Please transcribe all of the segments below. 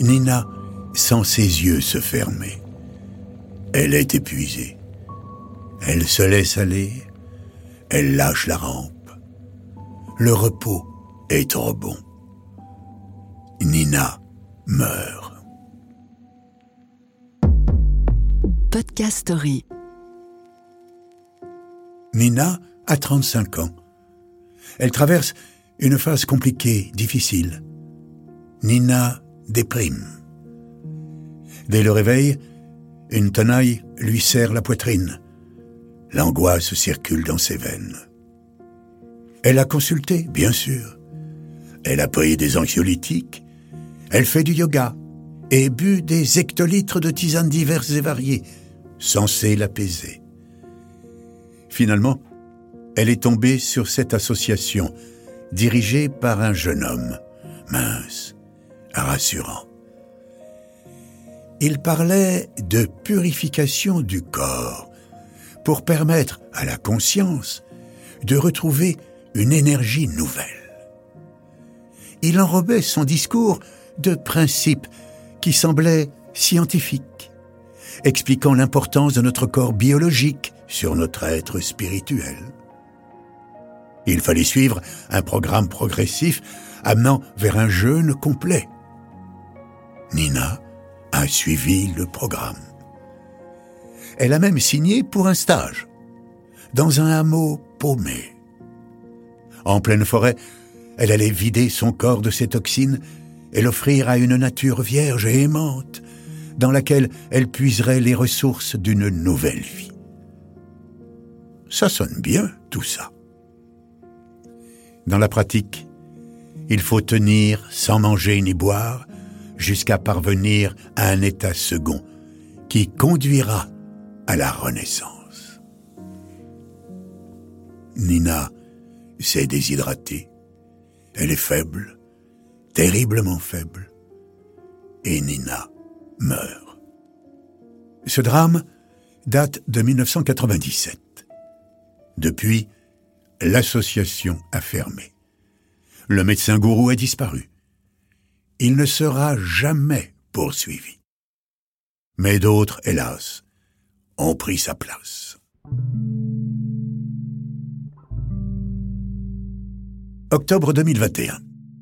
Nina sent ses yeux se fermer. Elle est épuisée. Elle se laisse aller. Elle lâche la rampe. Le repos est trop bon. Nina meurt. Podcast Story. Nina a 35 ans. Elle traverse une phase compliquée, difficile. Nina déprime. Dès le réveil, une tenaille lui serre la poitrine. L'angoisse circule dans ses veines. Elle a consulté, bien sûr. Elle a pris des anxiolytiques. Elle fait du yoga et bu des hectolitres de tisanes diverses et variées, censées l'apaiser. Finalement, elle est tombée sur cette association dirigée par un jeune homme, mince, rassurant. Il parlait de purification du corps pour permettre à la conscience de retrouver une énergie nouvelle. Il enrobait son discours de principes qui semblaient scientifiques, expliquant l'importance de notre corps biologique sur notre être spirituel. Il fallait suivre un programme progressif amenant vers un jeûne complet. Nina a suivi le programme. Elle a même signé pour un stage, dans un hameau paumé. En pleine forêt, elle allait vider son corps de ses toxines et l'offrir à une nature vierge et aimante, dans laquelle elle puiserait les ressources d'une nouvelle vie. Ça sonne bien, tout ça. Dans la pratique, il faut tenir sans manger ni boire jusqu'à parvenir à un état second qui conduira à la renaissance. Nina s'est déshydratée. Elle est faible, terriblement faible. Et Nina meurt. Ce drame date de 1997. Depuis, l'association a fermé. Le médecin gourou a disparu. Il ne sera jamais poursuivi. Mais d'autres, hélas, ont pris sa place. Octobre 2021.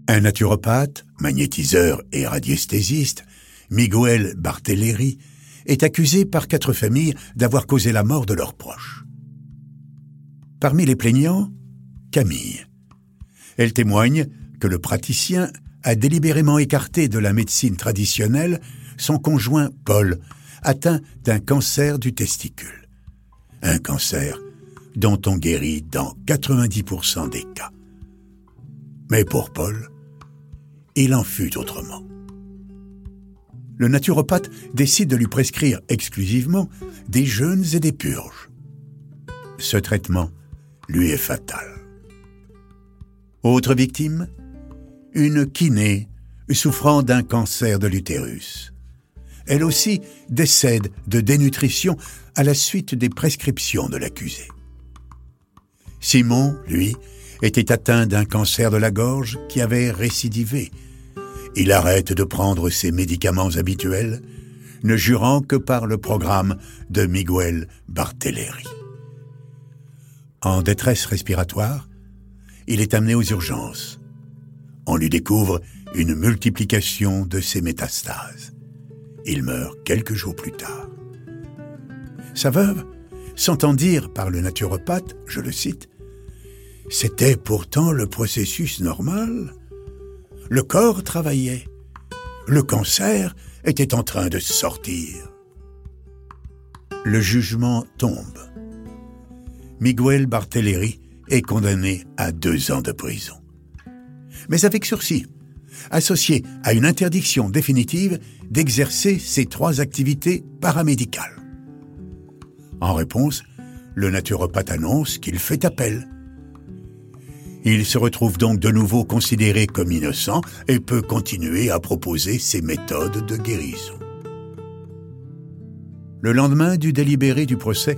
Un naturopathe, magnétiseur et radiesthésiste, Miguel Bartelleri, est accusé par quatre familles d'avoir causé la mort de leurs proches. Parmi les plaignants, Camille. Elle témoigne que le praticien a délibérément écarté de la médecine traditionnelle son conjoint Paul, atteint d'un cancer du testicule. Un cancer dont on guérit dans 90% des cas. Mais pour Paul, il en fut autrement. Le naturopathe décide de lui prescrire exclusivement des jeûnes et des purges. Ce traitement lui est fatal. Autre victime Une kinée souffrant d'un cancer de l'utérus. Elle aussi décède de dénutrition à la suite des prescriptions de l'accusé. Simon, lui, était atteint d'un cancer de la gorge qui avait récidivé. Il arrête de prendre ses médicaments habituels, ne jurant que par le programme de Miguel Bartelleri. En détresse respiratoire, il est amené aux urgences. On lui découvre une multiplication de ses métastases. Il meurt quelques jours plus tard. Sa veuve s'entend dire par le naturopathe, je le cite, C'était pourtant le processus normal. Le corps travaillait. Le cancer était en train de sortir. Le jugement tombe. Miguel Bartelleri est condamné à deux ans de prison. Mais avec sursis, associé à une interdiction définitive d'exercer ces trois activités paramédicales. En réponse, le naturopathe annonce qu'il fait appel. Il se retrouve donc de nouveau considéré comme innocent et peut continuer à proposer ses méthodes de guérison. Le lendemain du délibéré du procès,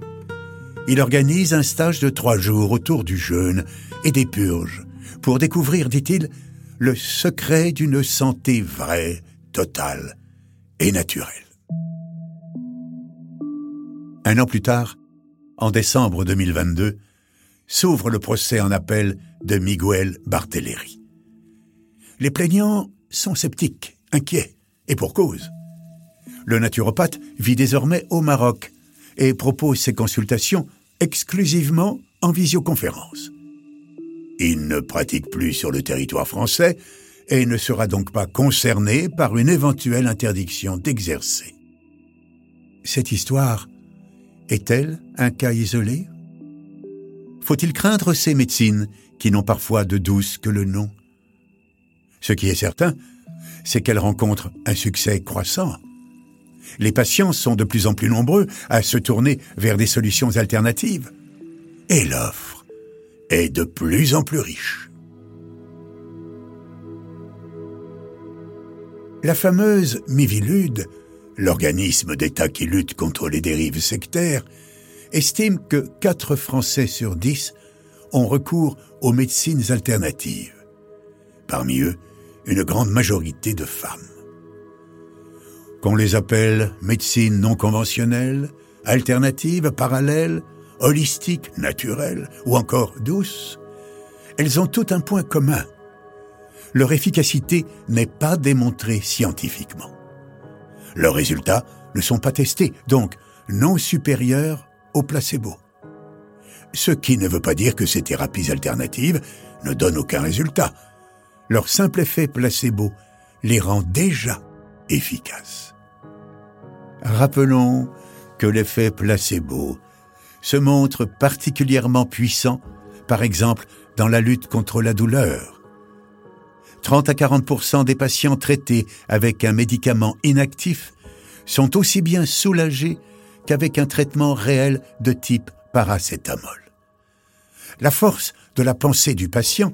il organise un stage de trois jours autour du jeûne et des purges pour découvrir, dit-il, le secret d'une santé vraie, totale et naturelle. Un an plus tard, en décembre 2022, s'ouvre le procès en appel de Miguel Barthéléry. Les plaignants sont sceptiques, inquiets, et pour cause. Le naturopathe vit désormais au Maroc et propose ses consultations exclusivement en visioconférence. Il ne pratique plus sur le territoire français et ne sera donc pas concerné par une éventuelle interdiction d'exercer. Cette histoire est-elle un cas isolé? Faut-il craindre ces médecines qui n'ont parfois de douce que le nom? Ce qui est certain, c'est qu'elles rencontrent un succès croissant. Les patients sont de plus en plus nombreux à se tourner vers des solutions alternatives. Et l'offre est de plus en plus riche. La fameuse Mivilude, l'organisme d'État qui lutte contre les dérives sectaires, estime que 4 Français sur 10 ont recours aux médecines alternatives. Parmi eux, une grande majorité de femmes. Qu'on les appelle médecine non conventionnelle, alternative, parallèle, holistique, naturelle ou encore douce, elles ont tout un point commun. Leur efficacité n'est pas démontrée scientifiquement. Leurs résultats ne sont pas testés, donc non supérieurs au placebo. Ce qui ne veut pas dire que ces thérapies alternatives ne donnent aucun résultat. Leur simple effet placebo les rend déjà efficaces. Rappelons que l'effet placebo se montre particulièrement puissant, par exemple, dans la lutte contre la douleur. 30 à 40% des patients traités avec un médicament inactif sont aussi bien soulagés qu'avec un traitement réel de type paracétamol. La force de la pensée du patient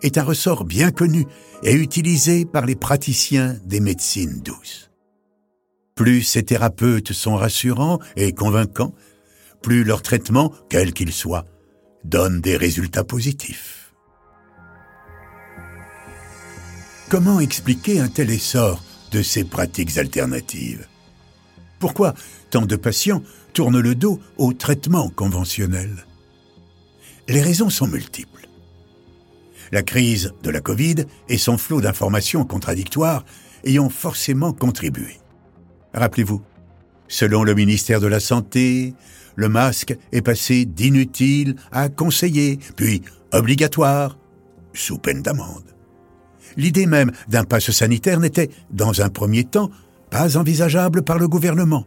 est un ressort bien connu et utilisé par les praticiens des médecines douces. Plus ces thérapeutes sont rassurants et convaincants, plus leur traitement, quel qu'il soit, donne des résultats positifs. Comment expliquer un tel essor de ces pratiques alternatives? Pourquoi tant de patients tournent le dos au traitement conventionnel? Les raisons sont multiples. La crise de la Covid et son flot d'informations contradictoires ayant forcément contribué. Rappelez-vous, selon le ministère de la Santé, le masque est passé d'inutile à conseillé, puis obligatoire, sous peine d'amende. L'idée même d'un passe sanitaire n'était, dans un premier temps, pas envisageable par le gouvernement.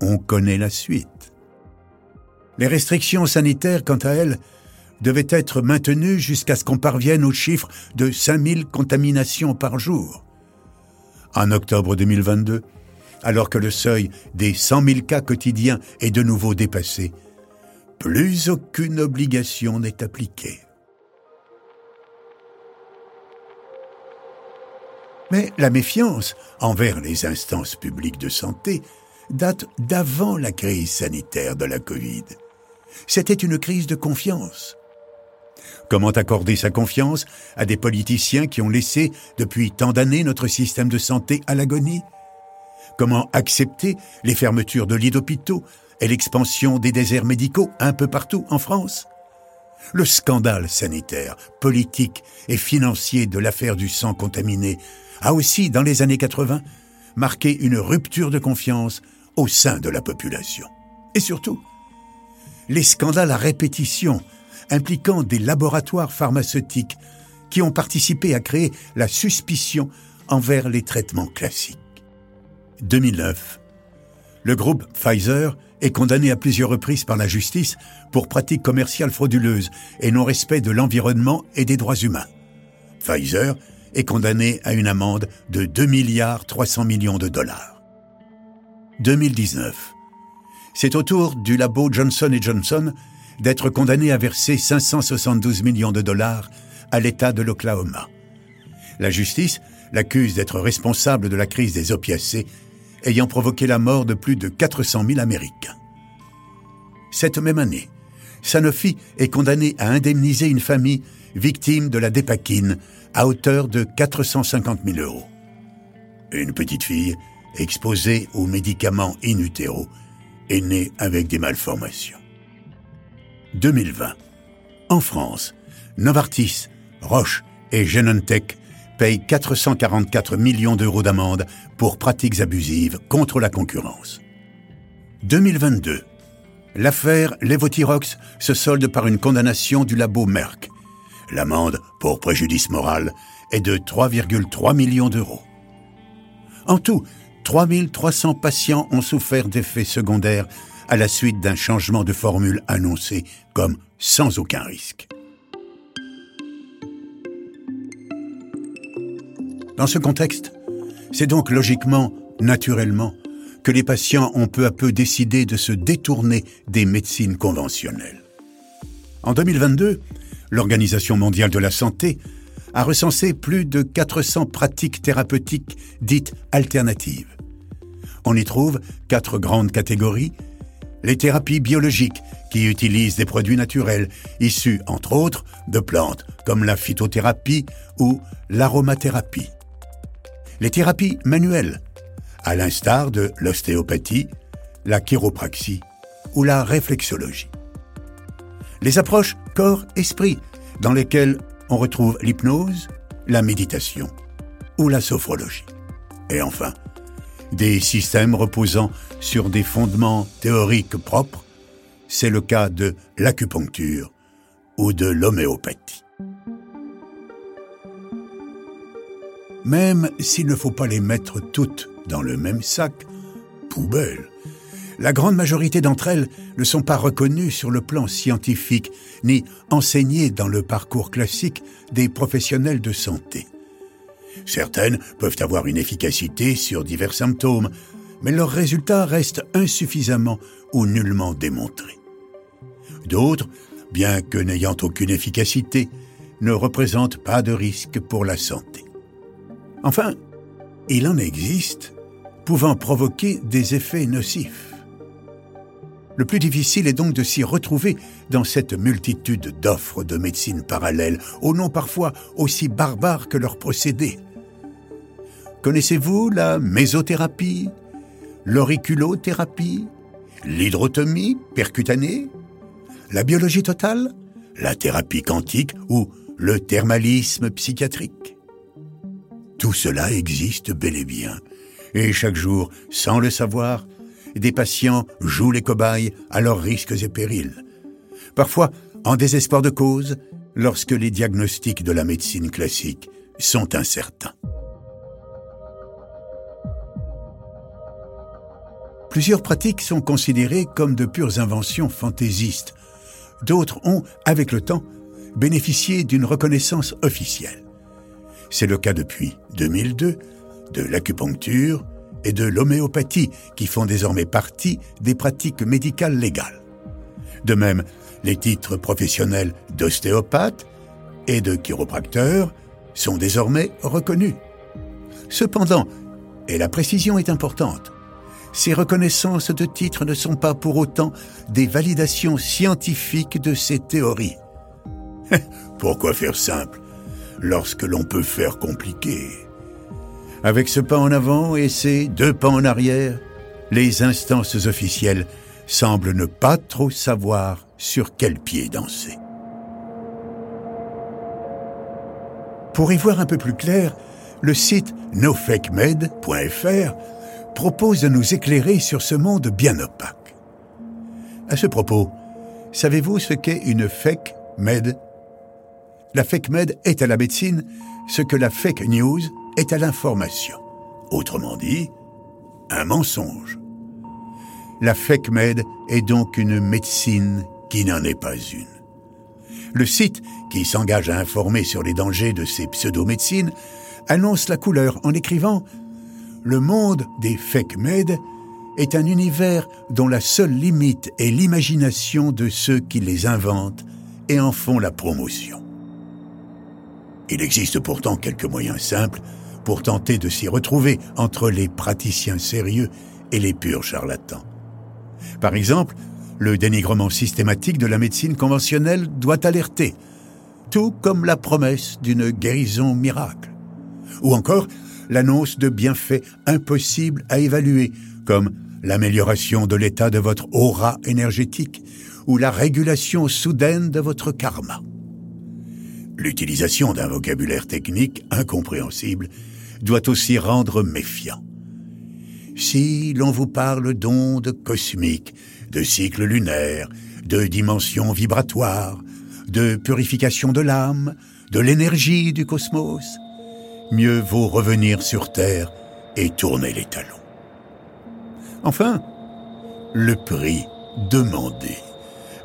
On connaît la suite. Les restrictions sanitaires, quant à elles, devaient être maintenues jusqu'à ce qu'on parvienne au chiffre de 5000 contaminations par jour. En octobre 2022, alors que le seuil des 100 000 cas quotidiens est de nouveau dépassé, plus aucune obligation n'est appliquée. Mais la méfiance envers les instances publiques de santé date d'avant la crise sanitaire de la Covid. C'était une crise de confiance. Comment accorder sa confiance à des politiciens qui ont laissé depuis tant d'années notre système de santé à l'agonie? Comment accepter les fermetures de lits d'hôpitaux et l'expansion des déserts médicaux un peu partout en France? Le scandale sanitaire, politique et financier de l'affaire du sang contaminé a aussi, dans les années 80, marqué une rupture de confiance au sein de la population. Et surtout, les scandales à répétition impliquant des laboratoires pharmaceutiques qui ont participé à créer la suspicion envers les traitements classiques. 2009. Le groupe Pfizer est condamné à plusieurs reprises par la justice pour pratiques commerciales frauduleuses et non-respect de l'environnement et des droits humains. Pfizer est condamné à une amende de 2 milliards 300 millions de dollars. 2019. C'est au tour du labo Johnson Johnson d'être condamné à verser 572 millions de dollars à l'État de l'Oklahoma. La justice l'accuse d'être responsable de la crise des opiacés ayant provoqué la mort de plus de 400 000 Américains. Cette même année, Sanofi est condamné à indemniser une famille victime de la dépakine à hauteur de 450 000 euros. Une petite fille, exposée aux médicaments in est née avec des malformations. 2020. En France, Novartis, Roche et Genentech payent 444 millions d'euros d'amende pour pratiques abusives contre la concurrence. 2022. L'affaire Levothyrox se solde par une condamnation du labo Merck. L'amende pour préjudice moral est de 3,3 millions d'euros. En tout, 3300 patients ont souffert d'effets secondaires à la suite d'un changement de formule annoncé comme sans aucun risque. Dans ce contexte, c'est donc logiquement, naturellement, que les patients ont peu à peu décidé de se détourner des médecines conventionnelles. En 2022, l'Organisation mondiale de la santé a recensé plus de 400 pratiques thérapeutiques dites alternatives. On y trouve quatre grandes catégories. Les thérapies biologiques, qui utilisent des produits naturels, issus entre autres de plantes, comme la phytothérapie ou l'aromathérapie. Les thérapies manuelles, à l'instar de l'ostéopathie, la chiropraxie ou la réflexologie. Les approches corps-esprit, dans lesquelles on retrouve l'hypnose, la méditation ou la sophrologie. Et enfin, des systèmes reposant sur des fondements théoriques propres, c'est le cas de l'acupuncture ou de l'homéopathie. Même s'il ne faut pas les mettre toutes dans le même sac, poubelle, la grande majorité d'entre elles ne sont pas reconnues sur le plan scientifique ni enseignées dans le parcours classique des professionnels de santé. Certaines peuvent avoir une efficacité sur divers symptômes, mais leurs résultats restent insuffisamment ou nullement démontrés. D'autres, bien que n'ayant aucune efficacité, ne représentent pas de risque pour la santé. Enfin, il en existe pouvant provoquer des effets nocifs. Le plus difficile est donc de s'y retrouver dans cette multitude d'offres de médecine parallèles, au nom parfois aussi barbares que leurs procédés. Connaissez-vous la mésothérapie, l'auriculothérapie, l'hydrotomie percutanée, la biologie totale, la thérapie quantique ou le thermalisme psychiatrique? Tout cela existe bel et bien, et chaque jour, sans le savoir, des patients jouent les cobayes à leurs risques et périls. Parfois, en désespoir de cause, lorsque les diagnostics de la médecine classique sont incertains. Plusieurs pratiques sont considérées comme de pures inventions fantaisistes. D'autres ont, avec le temps, bénéficié d'une reconnaissance officielle. C'est le cas depuis 2002 de l'acupuncture, et de l'homéopathie qui font désormais partie des pratiques médicales légales. De même, les titres professionnels d'ostéopathe et de chiropracteur sont désormais reconnus. Cependant, et la précision est importante, ces reconnaissances de titres ne sont pas pour autant des validations scientifiques de ces théories. Pourquoi faire simple? Lorsque l'on peut faire compliqué avec ce pas en avant et ces deux pas en arrière, les instances officielles semblent ne pas trop savoir sur quel pied danser. Pour y voir un peu plus clair, le site nofakmed.fr propose de nous éclairer sur ce monde bien opaque. À ce propos, savez-vous ce qu'est une fake med La fake med est à la médecine ce que la fake news est à l'information. Autrement dit, un mensonge. La fake med est donc une médecine qui n'en est pas une. Le site, qui s'engage à informer sur les dangers de ces pseudo-médecines, annonce la couleur en écrivant Le monde des fake med est un univers dont la seule limite est l'imagination de ceux qui les inventent et en font la promotion. Il existe pourtant quelques moyens simples pour tenter de s'y retrouver entre les praticiens sérieux et les purs charlatans. Par exemple, le dénigrement systématique de la médecine conventionnelle doit alerter, tout comme la promesse d'une guérison miracle. Ou encore, l'annonce de bienfaits impossibles à évaluer, comme l'amélioration de l'état de votre aura énergétique ou la régulation soudaine de votre karma. L'utilisation d'un vocabulaire technique incompréhensible doit aussi rendre méfiant. Si l'on vous parle d'ondes cosmiques, de cycles lunaires, de dimensions vibratoires, de purification de l'âme, de l'énergie du cosmos, mieux vaut revenir sur Terre et tourner les talons. Enfin, le prix demandé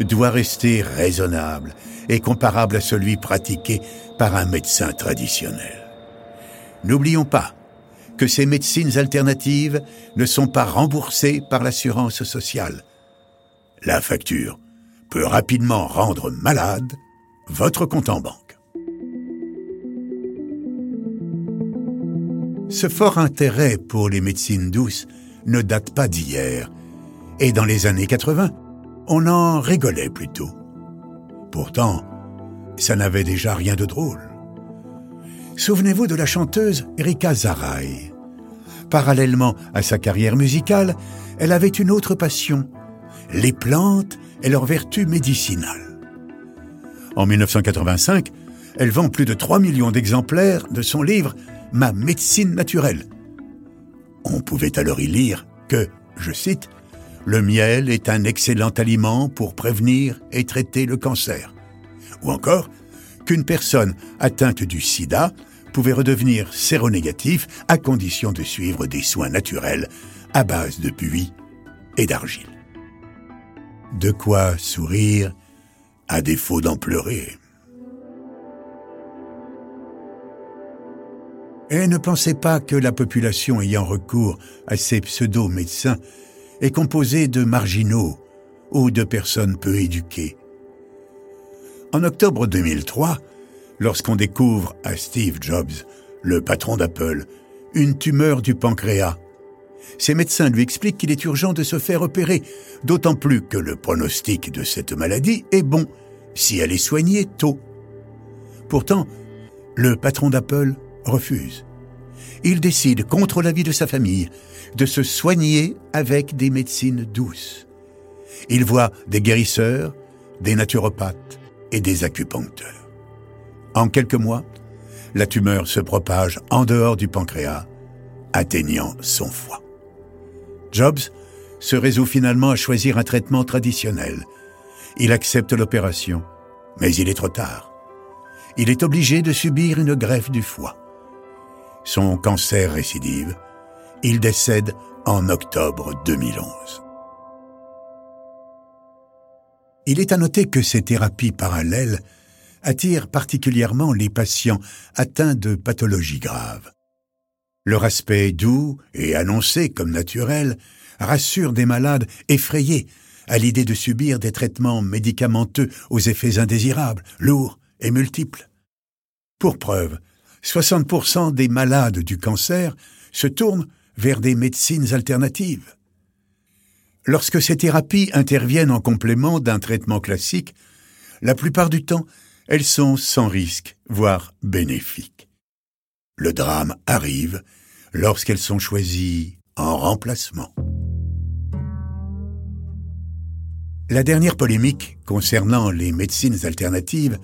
doit rester raisonnable et comparable à celui pratiqué par un médecin traditionnel. N'oublions pas que ces médecines alternatives ne sont pas remboursées par l'assurance sociale. La facture peut rapidement rendre malade votre compte en banque. Ce fort intérêt pour les médecines douces ne date pas d'hier, et dans les années 80, on en rigolait plutôt. Pourtant, ça n'avait déjà rien de drôle. Souvenez-vous de la chanteuse Erika Zaray. Parallèlement à sa carrière musicale, elle avait une autre passion, les plantes et leurs vertus médicinales. En 1985, elle vend plus de 3 millions d'exemplaires de son livre Ma médecine naturelle. On pouvait alors y lire que, je cite, Le miel est un excellent aliment pour prévenir et traiter le cancer. Ou encore qu'une personne atteinte du sida pouvait redevenir séronégatif à condition de suivre des soins naturels à base de buis et d'argile. De quoi sourire à défaut d'en pleurer. Et ne pensez pas que la population ayant recours à ces pseudo-médecins est composée de marginaux ou de personnes peu éduquées. En octobre 2003, lorsqu'on découvre à Steve Jobs, le patron d'Apple, une tumeur du pancréas, ses médecins lui expliquent qu'il est urgent de se faire opérer, d'autant plus que le pronostic de cette maladie est bon si elle est soignée tôt. Pourtant, le patron d'Apple refuse. Il décide, contre l'avis de sa famille, de se soigner avec des médecines douces. Il voit des guérisseurs, des naturopathes et des acupuncteurs. En quelques mois, la tumeur se propage en dehors du pancréas, atteignant son foie. Jobs se résout finalement à choisir un traitement traditionnel. Il accepte l'opération, mais il est trop tard. Il est obligé de subir une greffe du foie. Son cancer récidive. Il décède en octobre 2011. Il est à noter que ces thérapies parallèles attirent particulièrement les patients atteints de pathologies graves. Leur aspect doux et annoncé comme naturel rassure des malades effrayés à l'idée de subir des traitements médicamenteux aux effets indésirables, lourds et multiples. Pour preuve, 60% des malades du cancer se tournent vers des médecines alternatives. Lorsque ces thérapies interviennent en complément d'un traitement classique, la plupart du temps, elles sont sans risque, voire bénéfiques. Le drame arrive lorsqu'elles sont choisies en remplacement. La dernière polémique concernant les médecines alternatives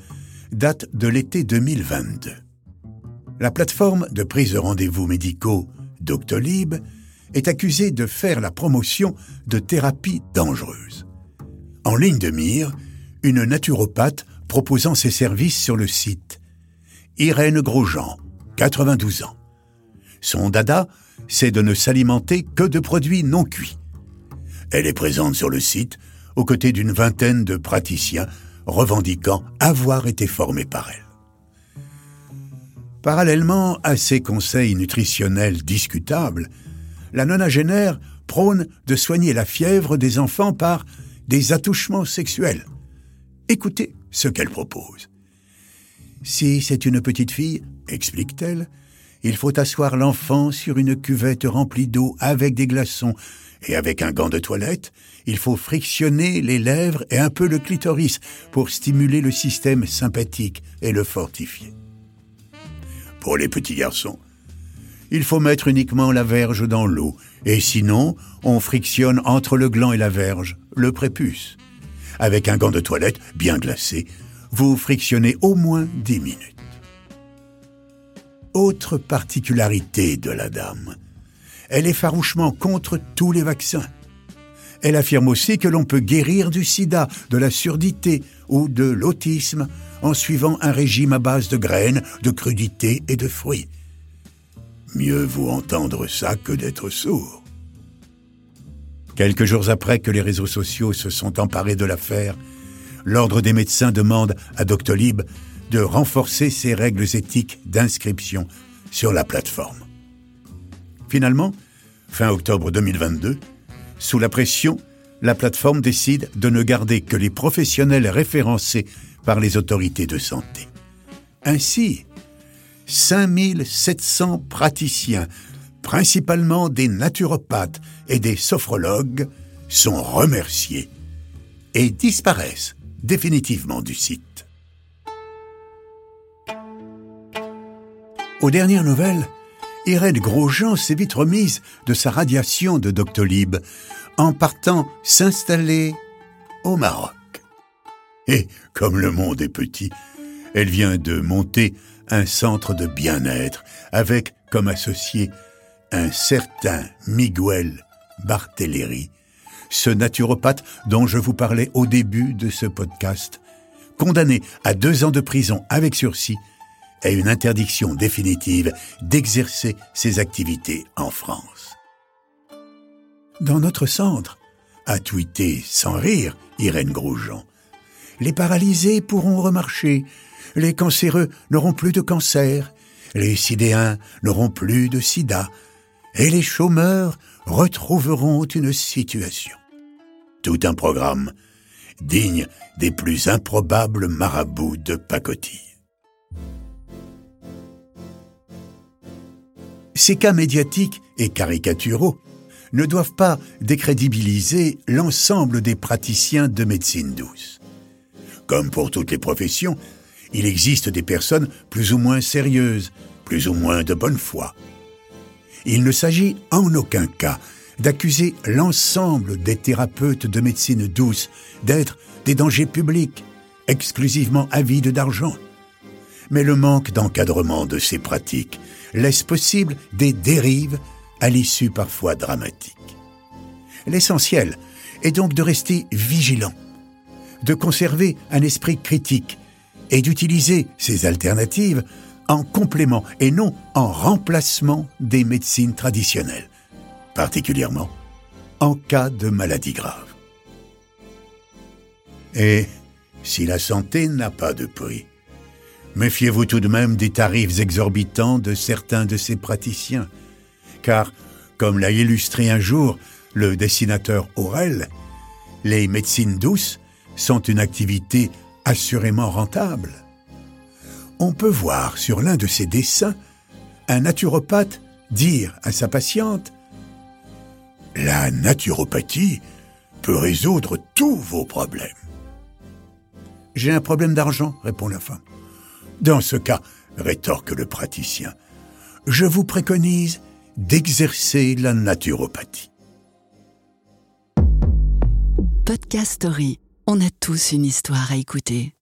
date de l'été 2022. La plateforme de prise de rendez-vous médicaux Doctolib est accusée de faire la promotion de thérapies dangereuses. En ligne de mire, une naturopathe proposant ses services sur le site. Irène Grosjean, 92 ans. Son dada, c'est de ne s'alimenter que de produits non cuits. Elle est présente sur le site aux côtés d'une vingtaine de praticiens revendiquant avoir été formés par elle. Parallèlement à ces conseils nutritionnels discutables, la nonagénaire prône de soigner la fièvre des enfants par des attouchements sexuels. Écoutez ce qu'elle propose. Si c'est une petite fille, explique-t-elle, il faut asseoir l'enfant sur une cuvette remplie d'eau avec des glaçons, et avec un gant de toilette, il faut frictionner les lèvres et un peu le clitoris pour stimuler le système sympathique et le fortifier. Pour les petits garçons, il faut mettre uniquement la verge dans l'eau, et sinon, on frictionne entre le gland et la verge, le prépuce. Avec un gant de toilette bien glacé, vous frictionnez au moins 10 minutes. Autre particularité de la dame, elle est farouchement contre tous les vaccins. Elle affirme aussi que l'on peut guérir du sida, de la surdité ou de l'autisme en suivant un régime à base de graines, de crudités et de fruits. Mieux vaut entendre ça que d'être sourd. Quelques jours après que les réseaux sociaux se sont emparés de l'affaire, l'Ordre des médecins demande à Doctolib de renforcer ses règles éthiques d'inscription sur la plateforme. Finalement, fin octobre 2022, sous la pression, la plateforme décide de ne garder que les professionnels référencés par les autorités de santé. Ainsi, 5700 praticiens, principalement des naturopathes et des sophrologues, sont remerciés et disparaissent définitivement du site. Aux dernières nouvelles, Irène Grosjean s'est vite remise de sa radiation de Doctolib en partant s'installer au Maroc. Et comme le monde est petit, elle vient de monter un centre de bien-être avec comme associé un certain Miguel Barthéléry, ce naturopathe dont je vous parlais au début de ce podcast, condamné à deux ans de prison avec sursis et une interdiction définitive d'exercer ses activités en France. Dans notre centre, a tweeté sans rire Irène Grosjean, les paralysés pourront remarcher, les cancéreux n'auront plus de cancer, les sidéens n'auront plus de sida, et les chômeurs retrouveront une situation. Tout un programme digne des plus improbables marabouts de pacotille. Ces cas médiatiques et caricaturaux ne doivent pas décrédibiliser l'ensemble des praticiens de médecine douce. Comme pour toutes les professions, il existe des personnes plus ou moins sérieuses, plus ou moins de bonne foi. Il ne s'agit en aucun cas d'accuser l'ensemble des thérapeutes de médecine douce d'être des dangers publics, exclusivement avides d'argent. Mais le manque d'encadrement de ces pratiques laisse possible des dérives à l'issue parfois dramatique. L'essentiel est donc de rester vigilant, de conserver un esprit critique et d'utiliser ces alternatives en complément et non en remplacement des médecines traditionnelles, particulièrement en cas de maladie grave. Et si la santé n'a pas de prix, méfiez-vous tout de même des tarifs exorbitants de certains de ces praticiens car, comme l'a illustré un jour le dessinateur Aurel, les médecines douces sont une activité assurément rentable. On peut voir sur l'un de ses dessins un naturopathe dire à sa patiente La naturopathie peut résoudre tous vos problèmes. J'ai un problème d'argent, répond la femme. Dans ce cas, rétorque le praticien, je vous préconise d'exercer la naturopathie. Podcast Story. On a tous une histoire à écouter.